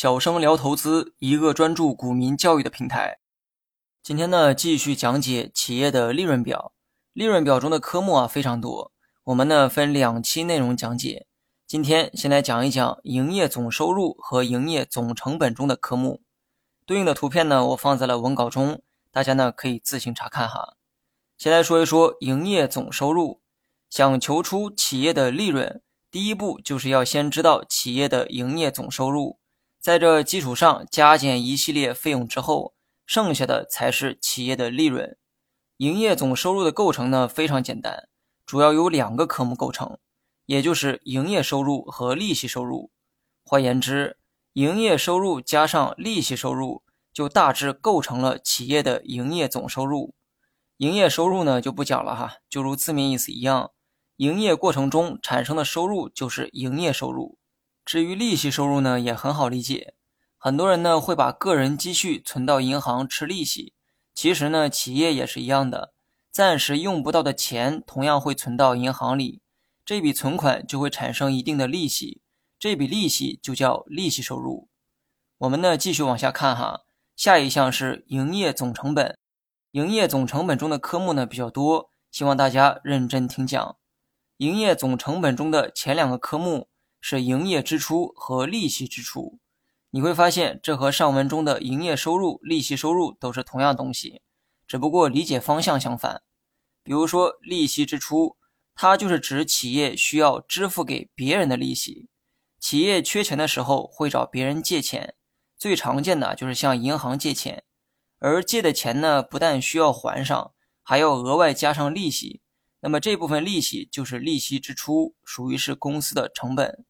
小生聊投资，一个专注股民教育的平台。今天呢，继续讲解企业的利润表。利润表中的科目啊非常多，我们呢分两期内容讲解。今天先来讲一讲营业总收入和营业总成本中的科目。对应的图片呢，我放在了文稿中，大家呢可以自行查看哈。先来说一说营业总收入，想求出企业的利润。第一步就是要先知道企业的营业总收入，在这基础上加减一系列费用之后，剩下的才是企业的利润。营业总收入的构成呢非常简单，主要由两个科目构成，也就是营业收入和利息收入。换言之，营业收入加上利息收入，就大致构成了企业的营业总收入。营业收入呢就不讲了哈，就如字面意思一样。营业过程中产生的收入就是营业收入。至于利息收入呢，也很好理解。很多人呢会把个人积蓄存到银行吃利息，其实呢企业也是一样的，暂时用不到的钱同样会存到银行里，这笔存款就会产生一定的利息，这笔利息就叫利息收入。我们呢继续往下看哈，下一项是营业总成本。营业总成本中的科目呢比较多，希望大家认真听讲。营业总成本中的前两个科目是营业支出和利息支出，你会发现这和上文中的营业收入、利息收入都是同样东西，只不过理解方向相反。比如说利息支出，它就是指企业需要支付给别人的利息。企业缺钱的时候会找别人借钱，最常见的就是向银行借钱，而借的钱呢，不但需要还上，还要额外加上利息。那么这部分利息就是利息支出，属于是公司的成本。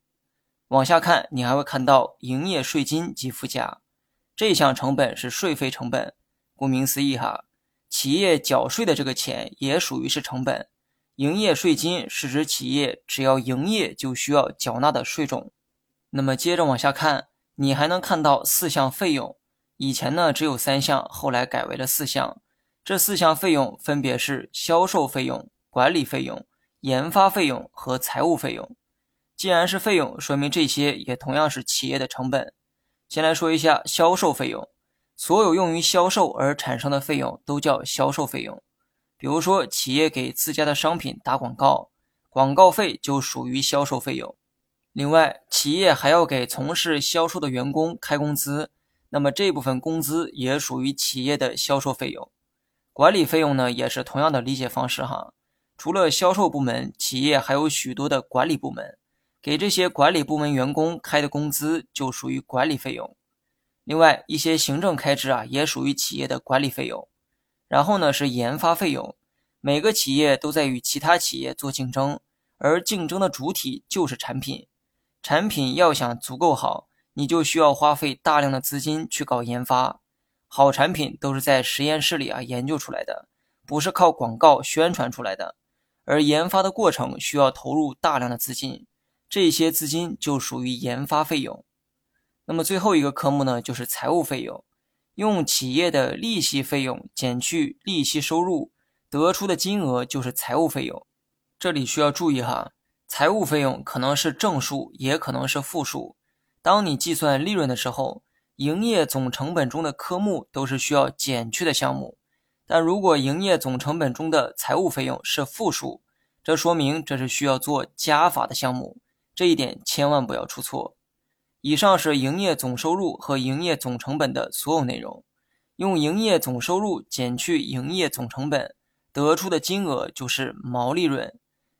往下看，你还会看到营业税金及附加这项成本是税费成本。顾名思义哈，企业缴税的这个钱也属于是成本。营业税金是指企业只要营业就需要缴纳的税种。那么接着往下看，你还能看到四项费用。以前呢只有三项，后来改为了四项。这四项费用分别是销售费用。管理费用、研发费用和财务费用，既然是费用，说明这些也同样是企业的成本。先来说一下销售费用，所有用于销售而产生的费用都叫销售费用。比如说，企业给自家的商品打广告，广告费就属于销售费用。另外，企业还要给从事销售的员工开工资，那么这部分工资也属于企业的销售费用。管理费用呢，也是同样的理解方式哈。除了销售部门，企业还有许多的管理部门，给这些管理部门员工开的工资就属于管理费用。另外一些行政开支啊，也属于企业的管理费用。然后呢是研发费用，每个企业都在与其他企业做竞争，而竞争的主体就是产品。产品要想足够好，你就需要花费大量的资金去搞研发。好产品都是在实验室里啊研究出来的，不是靠广告宣传出来的。而研发的过程需要投入大量的资金，这些资金就属于研发费用。那么最后一个科目呢，就是财务费用，用企业的利息费用减去利息收入得出的金额就是财务费用。这里需要注意哈，财务费用可能是正数，也可能是负数。当你计算利润的时候，营业总成本中的科目都是需要减去的项目。但如果营业总成本中的财务费用是负数，这说明这是需要做加法的项目，这一点千万不要出错。以上是营业总收入和营业总成本的所有内容，用营业总收入减去营业总成本得出的金额就是毛利润，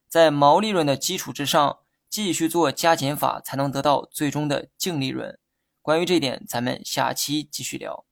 在毛利润的基础之上继续做加减法，才能得到最终的净利润。关于这点，咱们下期继续聊。